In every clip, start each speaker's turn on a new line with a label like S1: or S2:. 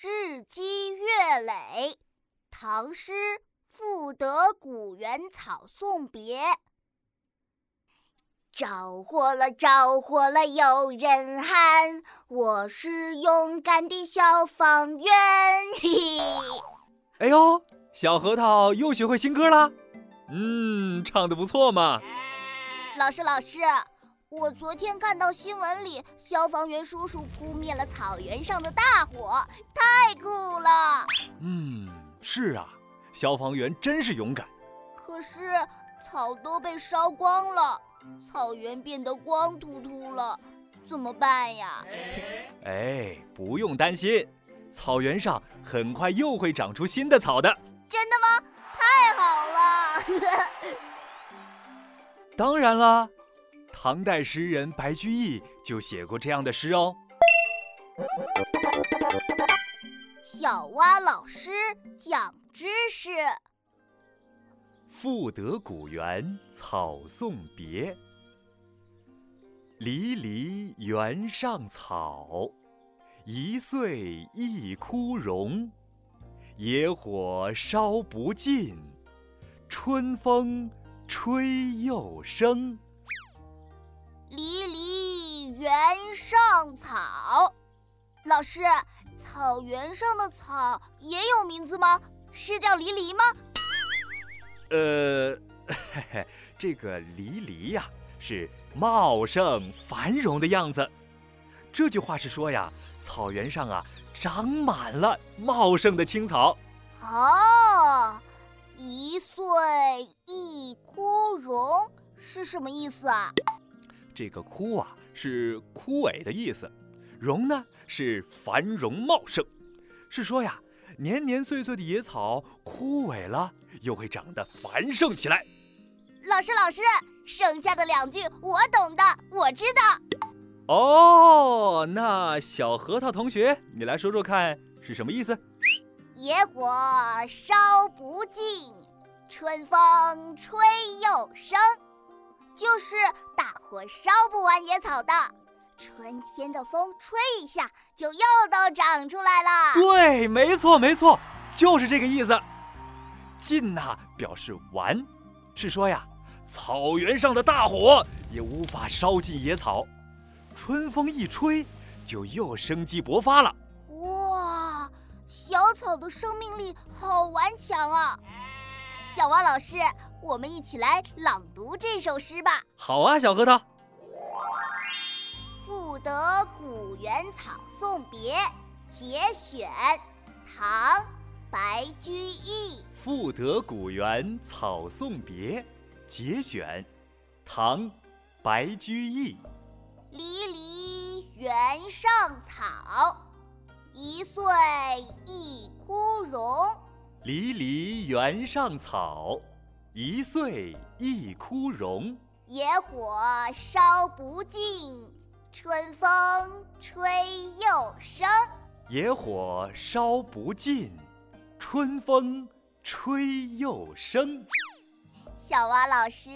S1: 日积月累，唐诗《赋得古原草送别》。着火了，着火了，有人喊，我是勇敢的消防员。嘿嘿。
S2: 哎呦，小核桃又学会新歌了，嗯，唱的不错嘛。
S1: 老师，老师。我昨天看到新闻里，消防员叔叔扑灭了草原上的大火，太酷了。
S2: 嗯，是啊，消防员真是勇敢。
S1: 可是草都被烧光了，草原变得光秃秃了，怎么办呀？
S2: 哎，不用担心，草原上很快又会长出新的草的。
S1: 真的吗？太好了！
S2: 当然了。唐代诗人白居易就写过这样的诗哦。
S1: 小蛙老师讲知识：
S2: 赋得古原草送别，离离原上草，一岁一枯荣。野火烧不尽，春风吹又生。
S1: 原上草，老师，草原上的草也有名字吗？是叫离离吗？
S2: 呃，嘿嘿，这个离离呀，是茂盛繁荣的样子。这句话是说呀，草原上啊，长满了茂盛的青草。
S1: 哦，一岁一枯荣是什么意思啊？
S2: 这个枯啊是枯萎的意思，荣呢是繁荣茂盛，是说呀年年岁岁的野草枯萎了，又会长得繁盛起来。
S1: 老师老师，剩下的两句我懂的，我知
S2: 道。哦，那小核桃同学，你来说说看是什么意思？
S1: 野火烧不尽，春风吹又生。就是大火烧不完野草的，春天的风吹一下，就又都长出来了。
S2: 对，没错没错，就是这个意思。尽呐表示完，是说呀，草原上的大火也无法烧尽野草，春风一吹，就又生机勃发了。
S1: 哇，小草的生命力好顽强啊！小蛙老师。我们一起来朗读这首诗吧。
S2: 好啊，小核桃。
S1: 《赋得古原草送别》节选，唐·白居易。
S2: 《赋得古原草送别》节选，唐·白居易。
S1: 离离原上草，一岁一枯荣。
S2: 离离原上草。一岁一枯荣，
S1: 野火烧不尽，春风吹又生。
S2: 野火烧不尽，春风吹又生。
S1: 小蛙老师，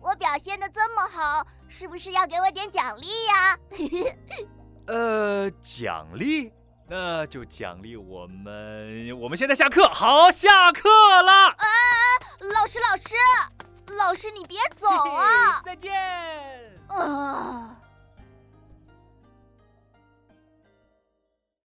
S1: 我表现的这么好，是不是要给我点奖励呀？
S2: 呃，奖励，那就奖励我们。我们现在下课，好，下课了。
S1: 老师，老师，老师，你别走啊！
S2: 再见。
S1: 啊。